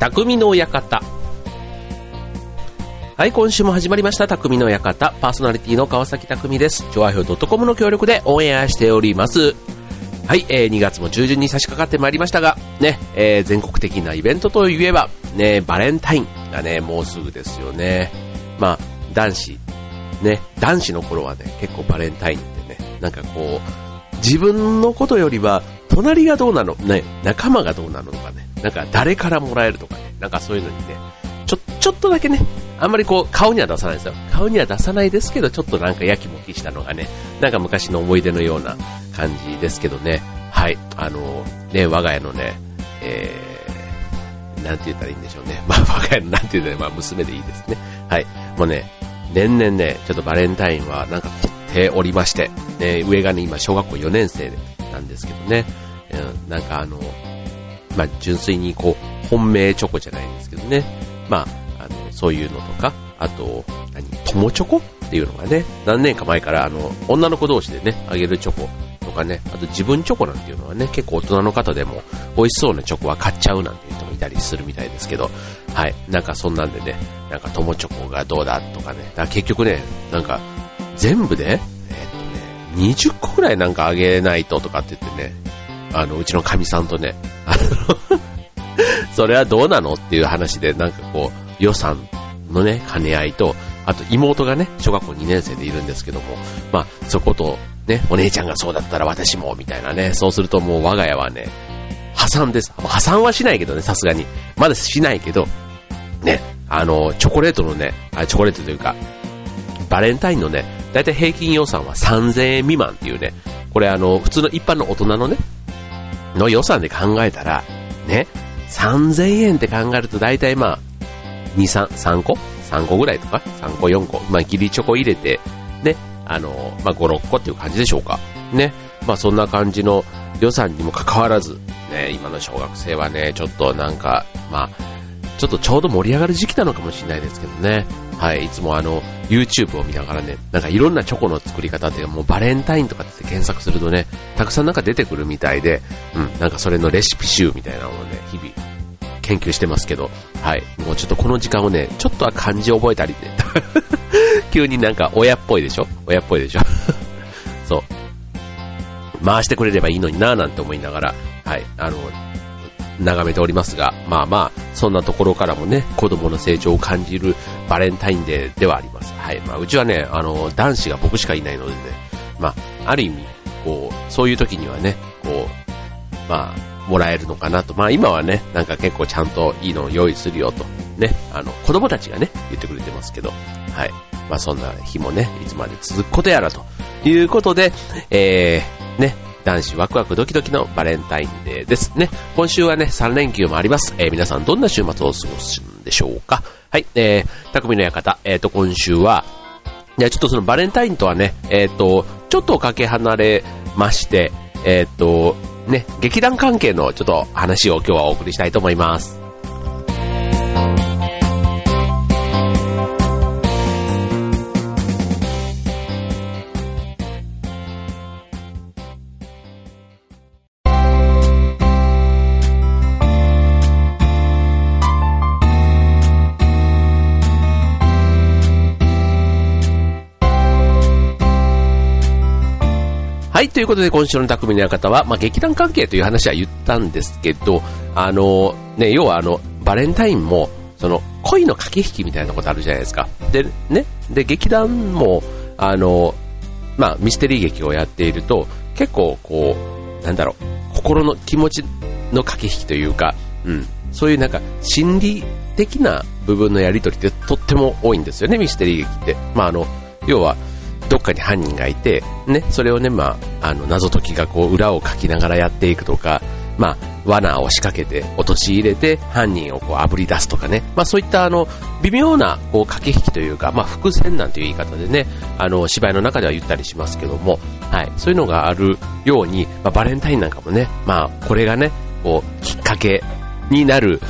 匠の館。はい、今週も始まりました、匠の館。パーソナリティの川崎匠です。調和表 .com の協力でオンエアしております。はい、えー、2月も中旬に差し掛かってまいりましたが、ね、えー、全国的なイベントといえば、ね、バレンタインがね、もうすぐですよね。まあ、男子、ね、男子の頃はね、結構バレンタインってね、なんかこう、自分のことよりは、隣がどうなの、ね、仲間がどうなのとかね、なんか誰からもらえるとかね、なんかそういうのにね、ちょ、ちょっとだけね、あんまりこう、顔には出さないですよ。顔には出さないですけど、ちょっとなんかやきもきしたのがね、なんか昔の思い出のような感じですけどね。はい。あの、ね、我が家のね、えー、なんて言ったらいいんでしょうね。まあ、我が家のなんて言ったら、まあ、娘でいいですね。はい。もうね、年々ね、ちょっとバレンタインはなんか凝っておりまして、ね、上がね、今小学校4年生でなんですけどね、うん、なんかあの、まあ、純粋にこう、本命チョコじゃないんですけどね、まあ、あのそういうのとか、あと、何、友チョコっていうのがね、何年か前から、あの、女の子同士でね、あげるチョコとかね、あと自分チョコなんていうのはね、結構大人の方でも美味しそうなチョコは買っちゃうなんていう人もいたりするみたいですけど、はい、なんかそんなんでね、なんか友チョコがどうだとかね、だ結局ね、なんか全部で、ね、20個くらいなんかあげないととかって言ってね、あの、うちのかみさんとね、あの それはどうなのっていう話で、なんかこう、予算のね、兼ね合いと、あと妹がね、小学校2年生でいるんですけども、まあ、そこと、ね、お姉ちゃんがそうだったら私も、みたいなね、そうするともう我が家はね、破産です。破産はしないけどね、さすがに。まだしないけど、ね、あの、チョコレートのね、あチョコレートというか、バレンタインのね、だいたい平均予算は3000円未満っていうね、これあの、普通の一般の大人のね、の予算で考えたら、ね、3000円って考えると大体まあ、2、3、3個 ?3 個ぐらいとか ?3 個、4個？まあ、ギリチョコ入れて、ね、あの、まあ、5、6個っていう感じでしょうか。ね。まあ、そんな感じの予算にもかかわらず、ね、今の小学生はね、ちょっとなんか、まあ、ちょっとちょうど盛り上がる時期なのかもしれないですけどね。はい、いつもあの、YouTube を見ながらね、なんかいろんなチョコの作り方っていうか、もうバレンタインとかって検索するとね、たくさんなんか出てくるみたいで、うん、なんかそれのレシピ集みたいなのをね、日々研究してますけど、はい。もうちょっとこの時間をね、ちょっとは漢字を覚えたりね。急になんか親っぽいでしょ？親っぽいでしょ？そう。回してくれればいいのになぁなんて思いながら、はい。あの、眺めておりますが、まあまあ、そんなところからもね、子供の成長を感じるバレンタインデーではあります。はい。まあ、うちはね、あの、男子が僕しかいないのでね、まあ、ある意味、こう、そういう時にはね、こう、まあ、もらえるのかなと。まあ今はね、なんか結構ちゃんといいのを用意するよと。ね、あの、子供たちがね、言ってくれてますけど、はい。まあそんな日もね、いつまで続くことやらということで、えー、ね、男子ワクワクドキドキのバレンタインデーですね。今週はね、3連休もあります。えー、皆さんどんな週末を過ごすんでしょうかはい、えー、匠の館、えっ、ー、と、今週は、いや、ちょっとそのバレンタインとはね、えっ、ー、と、ちょっとかけ離れまして、えっ、ー、と、ね、劇団関係のちょっと話を今日はお送りしたいと思います。はい、ということで今週の匠の方は、まあ、劇団関係という話は言ったんですけど、あの、ね、要はあの、バレンタインも、その、恋の駆け引きみたいなことあるじゃないですか。で、ね、で、劇団も、あの、まあ、ミステリー劇をやっていると、結構こう、なんだろう、心の気持ちの駆け引きというか、うん、そういうなんか、心理的な部分のやりとりってとっても多いんですよね、ミステリー劇って。まあ、あの、要は、どっかに犯人がいて、ね、それをね、まあ、あの、謎解きがこう、裏を書きながらやっていくとか、まあ、罠を仕掛けて、陥れて、犯人をこう、炙り出すとかね、まあ、そういったあの、微妙な、こう、駆け引きというか、まあ、伏線なんていう言い方でね、あの、芝居の中では言ったりしますけども、はい、そういうのがあるように、まあ、バレンタインなんかもね、まあ、これがね、こう、きっかけになる、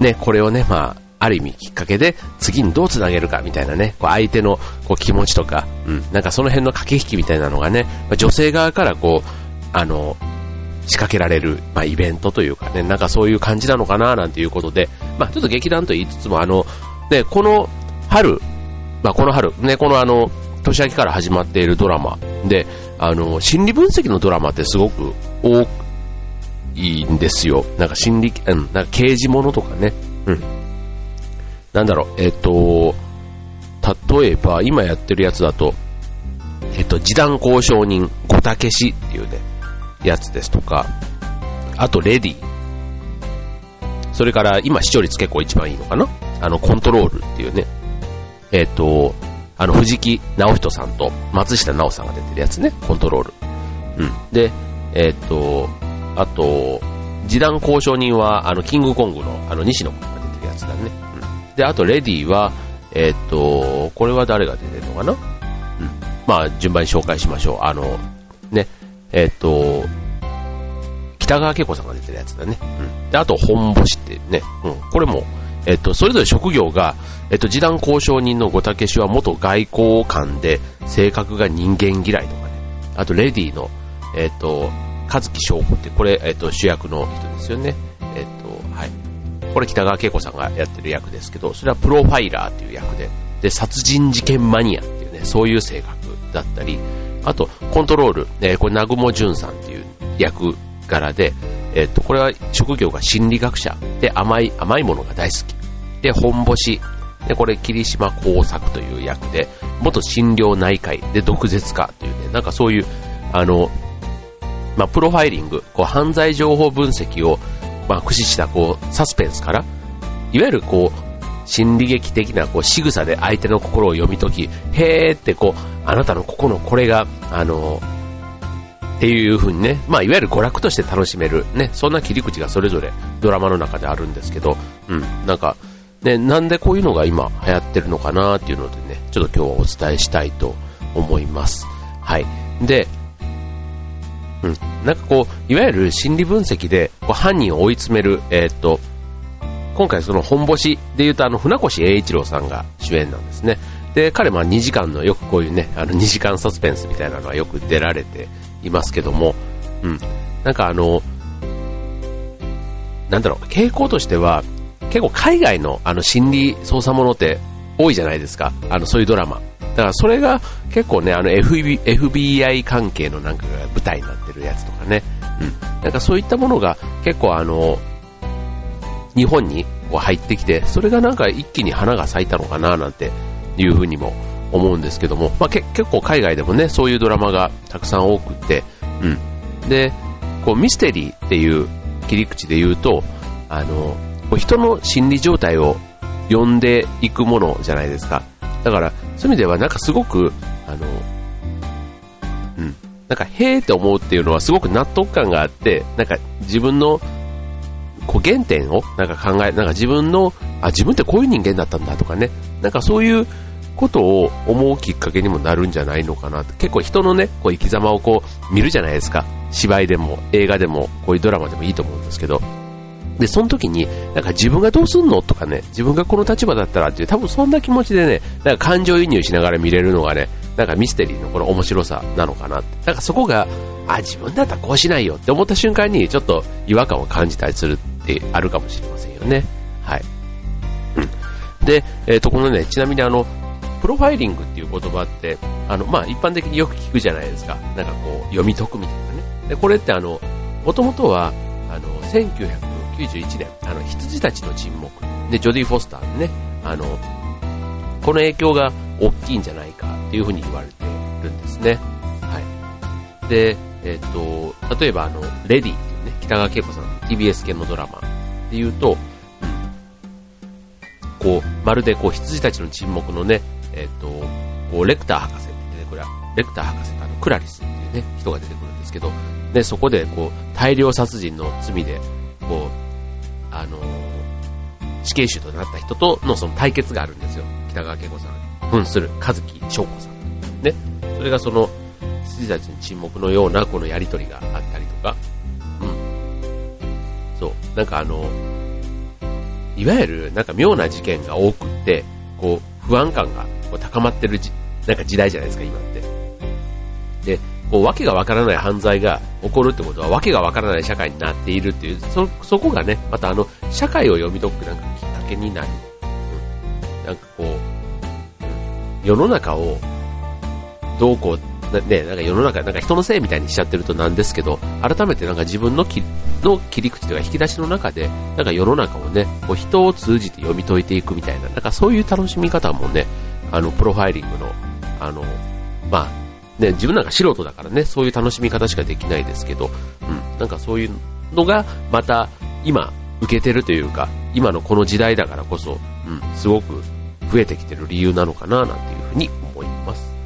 ね、これをね、まあ、ある意味きっかけで次にどう繋げるかみたいなね、こう相手のこう気持ちとか、うん、なんかその辺の駆け引きみたいなのがね、女性側からこう、あの、仕掛けられる、まあ、イベントというかね、なんかそういう感じなのかななんていうことで、まあちょっと劇団と言いつつも、あの、ね、この春、まあこの春、ね、このあの、年明けから始まっているドラマで、あの、心理分析のドラマってすごく多いんですよ。なんか心理、うん、なんか刑事物とかね。うん。なんだろう、えっ、と、例えば、今やってるやつだと、えっ、と、示談交渉人、ごたけしっていうね、やつですとか、あと、レディ。それから、今視聴率結構一番いいのかな？あの、コントロールっていうね、えっ、と、あの、藤木直人さんと松下奈緒さんが出てるやつね、コントロール。うん。で、えっ、と、あと、示談交渉人は、あの、キングコングの、あの、西野君が出てるやつだね。で、あと、レディは、えっ、と、これは誰が出てるのかな？うん。まあ、順番に紹介しましょう。あの、ね、えっ、と、北川景子さんが出てるやつだね。うん。で、あと、本星ってね、うん。これも、えっ、と、それぞれ職業が、えっ、と、示談交渉人のごたけしは元外交官で、性格が人間嫌いとかね。あと、レディの、えっ、と、和樹翔子って、これ、えっ、と、主役の人ですよね。これ北川景子さんがやってる役ですけど、それはプロファイラーっていう役で、で、殺人事件マニアっていうね、そういう性格だったり、あと、コントロール、えー、これ、南雲淳さんっていう役柄で、えっ、と、これは職業が心理学者で甘い、甘いものが大好き。で、本星。で、これ、霧島工作という役で、元心療内科医で毒舌家というね、なんかそういう、あの、まあ、プロファイリング、こう、犯罪情報分析を、まあ、駆使した、こう、サスペンスから、いわゆる、こう、心理劇的な、こう、仕草で相手の心を読み解き、へーって、こう、あなたのここのこれが、あの、っていう風にね、まあ、いわゆる娯楽として楽しめる、ね、そんな切り口がそれぞれドラマの中であるんですけど、うん、なんか、ね、なんでこういうのが今流行ってるのかなっていうのでね、ちょっと今日はお伝えしたいと思います。はい。で、うん。なんかこう、いわゆる心理分析で、こう犯人を追い詰める、えー、っと、今回その本星で言うとあの、船越英一郎さんが主演なんですね。で、彼まあ2時間のよくこういうね、あの2時間サスペンスみたいなのはよく出られていますけども、うん。なんかあの、なんだろう、傾向としては、結構海外のあの心理捜査ものって多いじゃないですか。あの、そういうドラマ。だからそれが結構ね、あの FBI 関係のなんかが舞台になってるやつとかね。うん。なんかそういったものが結構あの、日本にこう入ってきて、それがなんか一気に花が咲いたのかななんていうふうにも思うんですけども、まあ、結構海外でもね、そういうドラマがたくさん多くて、うん。で、こうミステリーっていう切り口で言うと、あの、人の心理状態を読んでいくものじゃないですか。だから、そういう意味ではなんかすごく、あの、うん、なんか、へーって思うっていうのはすごく納得感があって、なんか自分の、こう原点をなんか考え、なんか自分の、あ、自分ってこういう人間だったんだとかね、なんかそういうことを思うきっかけにもなるんじゃないのかなって結構人のね、こう生き様をこう見るじゃないですか。芝居でも映画でもこういうドラマでもいいと思うんですけど、で、その時に、なんか自分がどうすんのとかね、自分がこの立場だったらっていう、多分そんな気持ちでね、なんか感情移入しながら見れるのがね、なんかミステリーのこの面白さなのかなって。なんかそこが、あ、自分だったらこうしないよって思った瞬間に、ちょっと違和感を感じたりするってあるかもしれませんよね。はい。で、えっ、ー、と、このね、ちなみにあの、プロファイリングっていう言葉って、あの、まあ、一般的によく聞くじゃないですか。なんかこう、読み解くみたいなね。で、これってあの、もともとは、あの、1900 1991年、あの、羊たちの沈黙。で、ジョディ・フォスターね、あの、この影響が大きいんじゃないかっていうふうに言われているんですね。はい。で、えっ、と、例えばあの、レディっていうね、北川景子さんの TBS 系のドラマで言うと、こう、まるでこう、羊たちの沈黙のね、えっ、と、こう、レクター博士ってね、これは、レクター博士とあの、クラリスっていうね、人が出てくるんですけど、で、そこでこう、大量殺人の罪で、こう、あの、死刑囚となった人とのその対決があるんですよ。北川景子さん、扮する和樹翔子さん。ね。それがその、羊たちの沈黙のようなこのやりとりがあったりとか、うん。そう。なんかあの、いわゆるなんか妙な事件が多くって、こう、不安感がこう高まってるじ、なんか時代じゃないですか、今って。こう、わけがわからない犯罪が起こるってことは、わけがわからない社会になっているっていう、そ、そこがね、またあの、社会を読み解くなんかきっかけになる。うん、なんかこう、世の中をどうこう、ね、なんか世の中、なんか人のせいみたいにしちゃってるとなんですけど、改めてなんか自分のきの切り口というか引き出しの中で、なんか世の中をね、こう人を通じて読み解いていくみたいな、なんかそういう楽しみ方もね、あの、プロファイリングの、あの、まあ、ね、自分なんか素人だからね、そういう楽しみ方しかできないですけど、うん、なんかそういうのが、また、今、受けてるというか、今のこの時代だからこそ、うん、すごく増えてきてる理由なのかな、なんていうふうに思います。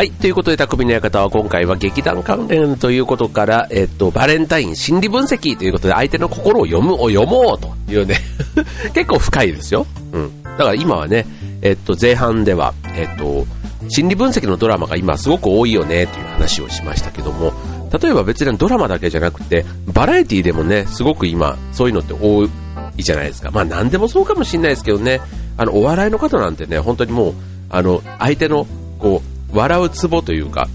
はい。ということで、匠の館は今回は劇団関連ということから、えっと、バレンタイン心理分析ということで、相手の心を読む、を読もうというね 結構深いですよ。うん。だから今はね、えっと、前半では、えっと、心理分析のドラマが今すごく多いよねという話をしましたけども、例えば別にドラマだけじゃなくて、バラエティでもね、すごく今、そういうのって多いじゃないですか。まあ何でもそうかもしれないですけどね、あの、お笑いの方なんてね、本当にもう、あの、相手の、こう、笑うツボというか、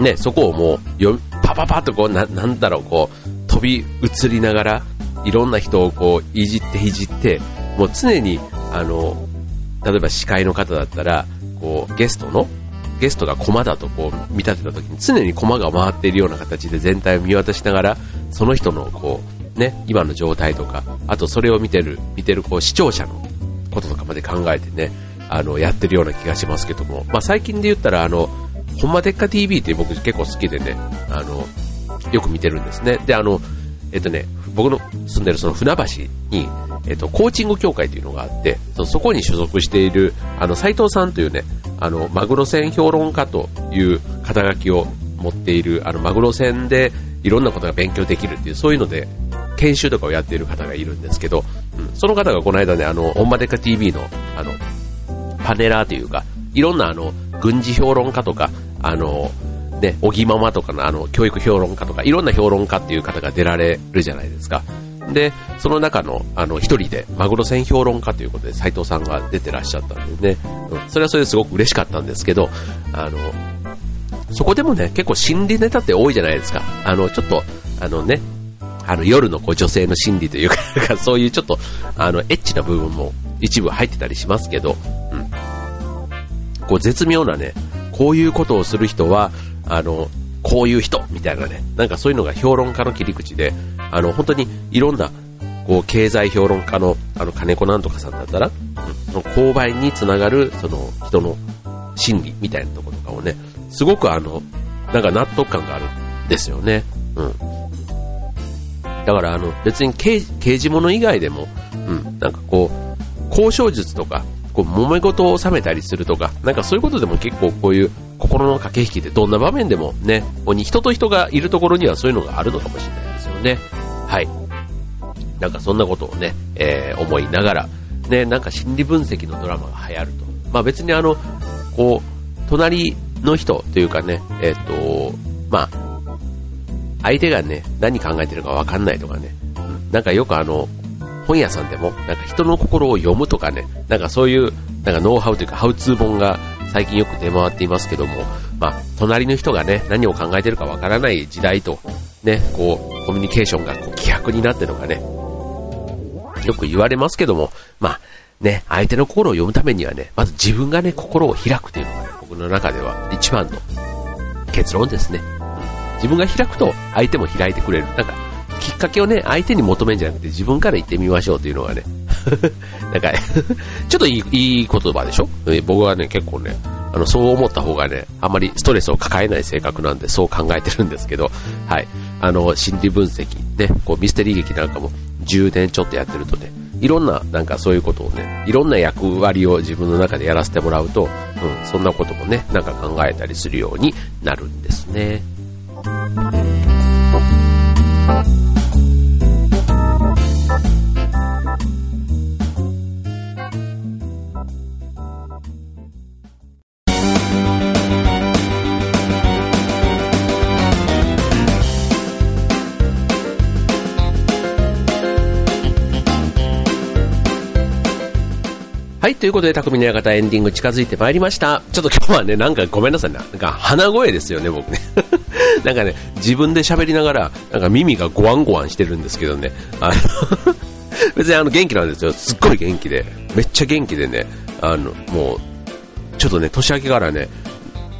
ね、そこをもう、よ、パパパッとこう、な、なんだろう、こう、飛び移りながら、いろんな人をこう、いじっていじって、もう常に、あの、例えば司会の方だったら、こう、ゲストの、ゲストが駒だとこう、見立てた時に常に駒が回っているような形で全体を見渡しながら、その人のこう、ね、今の状態とか、あとそれを見てる、見てるこう、視聴者のこととかまで考えてね、あの、やってるような気がしますけども、まあ、最近で言ったら、あの、ほんまでっか TV って僕結構好きでね、あの、よく見てるんですね。で、あの、えっとね、僕の住んでるその船橋に、えっと、コーチング協会というのがあって、そこに所属している、あの、斉藤さんというね、あの、マグロ船評論家という肩書きを持っている、あの、マグロ船でいろんなことが勉強できるっていう、そういうので、研修とかをやっている方がいるんですけど、うん、その方がこの間ね、あの、オンマデカ TV の、あの、パネラーというか、いろんなあの、軍事評論家とか、あの、ね、おぎままとかのあの、教育評論家とか、いろんな評論家っていう方が出られるじゃないですか。で、その中の、あの、一人で、マグロ船評論家ということで、斉藤さんが出てらっしゃったんでね、うん、それはそれですごく嬉しかったんですけど、あの、そこでもね、結構心理ネタって多いじゃないですか。あの、ちょっと、あのね、あの、夜のこう女性の心理というか、そういうちょっと、あの、エッチな部分も一部入ってたりしますけど、こう絶妙なね、こういうことをする人は、あの、こういう人みたいなね、なんかそういうのが評論家の切り口で、あの、本当にいろんな、こう、経済評論家の、あの、金子なんとかさんだったら、うん、その購買につながる、その、人の心理みたいなところとかをね、すごくあの、なんか納得感があるんですよね。うん。だからあの、別に刑刑事物以外でも、うん、なんかこう、交渉術とか、こう、揉め事を収めたりするとか、なんかそういうことでも結構こういう心の駆け引きでどんな場面でもね、ここに人と人がいるところにはそういうのがあるのかもしれないですよね。はい。なんかそんなことをね、えー、思いながら、ね、なんか心理分析のドラマが流行ると。まあ別にあの、こう、隣の人というかね、えっ、と、まあ、相手がね、何考えてるかわかんないとかね、なんかよくあの、本屋さんでも、なんか人の心を読むとかね、なんかそういう、なんかノウハウというか、ハウツー本が最近よく出回っていますけども、まあ、隣の人がね、何を考えてるかわからない時代と、ね、こう、コミュニケーションがこう希薄になってるのがね、よく言われますけども、まあ、ね、相手の心を読むためにはね、まず自分がね、心を開くというのがね、僕の中では一番の結論ですね。自分が開くと相手も開いてくれる。なんか、かけをね、相手に求めんじゃなくて自分から言ってみましょうというのがね、なんか、ちょっといいいい言葉でしょ？僕はね、結構ね、あの、そう思った方がね、あんまりストレスを抱えない性格なんで、そう考えてるんですけど、はい。あの、心理分析、ね、こう、ミステリー劇なんかも10年ちょっとやってるとね、いろんな、なんかそういうことをね、いろんな役割を自分の中でやらせてもらうと、うん、そんなこともね、なんか考えたりするようになるんですね。ということで、匠の館エンディング近づいてまいりました。ちょっと今日はね、なんかごめんなさいね。なんか鼻声ですよね、僕ね。なんかね、自分で喋りながら、なんか耳がゴワンゴワンしてるんですけどね。あの 別にあの元気なんですよ。すっごい元気で。めっちゃ元気でね。あの、もう、ちょっとね、年明けからね、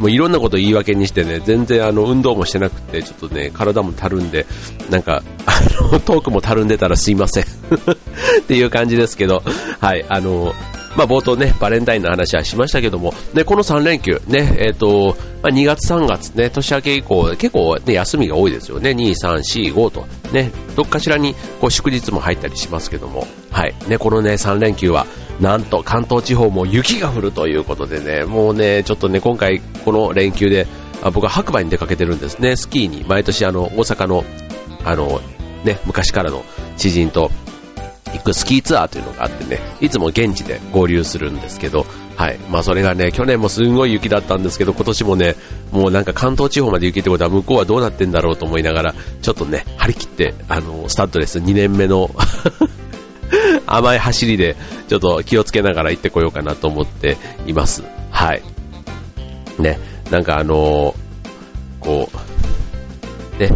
もういろんなこと言い訳にしてね、全然あの運動もしてなくて、ちょっとね、体もたるんで、なんか、あの、トークもたるんでたらすいません。っていう感じですけど、はい、あの、まあ、冒頭ね、バレンタインの話はしましたけども、ね、この3連休、ね、えっ、と、まあ、2月3月ね、年明け以降、結構ね、休みが多いですよね。2、3、4、5と、ね、どっかしらに、こう、祝日も入ったりしますけども、はい、ね、このね、3連休は、なんと関東地方も雪が降るということでね、もうね、ちょっとね、今回、この連休で、あ僕は白馬に出かけてるんですね、スキーに、毎年あの、大阪の、あの、ね、昔からの知人と、行くスキーツアーというのがあってね、いつも現地で合流するんですけど、はい。まあそれがね、去年もすんごい雪だったんですけど、今年もね、もうなんか関東地方まで雪ってことは向こうはどうなってんだろうと思いながら、ちょっとね、張り切って、あの、スタッドレス2年目の 甘い走りで、ちょっと気をつけながら行ってこようかなと思っています。はい。ね、なんかあのー、こう、ね、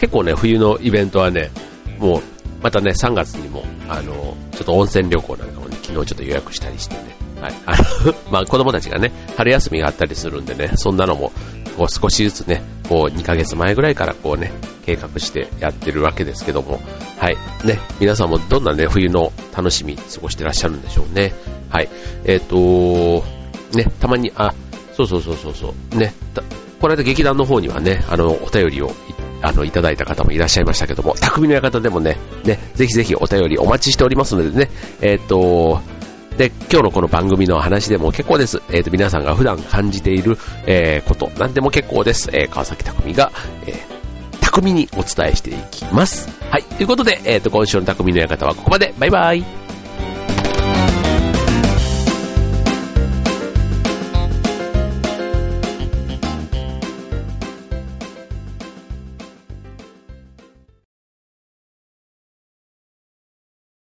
結構ね、冬のイベントはね、もう、またね、3月にも、あの、ちょっと温泉旅行なんかもね、昨日ちょっと予約したりしてね、はい。あの まあ子供たちがね、春休みがあったりするんでね、そんなのも、こう少しずつね、こう2ヶ月前ぐらいからこうね、計画してやってるわけですけども、はい。ね、皆さんもどんなね、冬の楽しみ過ごしてらっしゃるんでしょうね。はい。えっ、ー、とね、たまに、あ、そうそうそうそうそう、ね、この間劇団の方にはね、あの、お便りをあの、いただいた方もいらっしゃいましたけども、匠の館でもね、ね、ぜひぜひお便りお待ちしておりますのでね、えっ、と、で、今日のこの番組の話でも結構です。えっ、ー、と、皆さんが普段感じている、えー、こと、なんでも結構です。えー、川崎匠が、えー、匠にお伝えしていきます。はい。ということで、えっ、ー、と、今週の匠の館はここまで。バイバイ。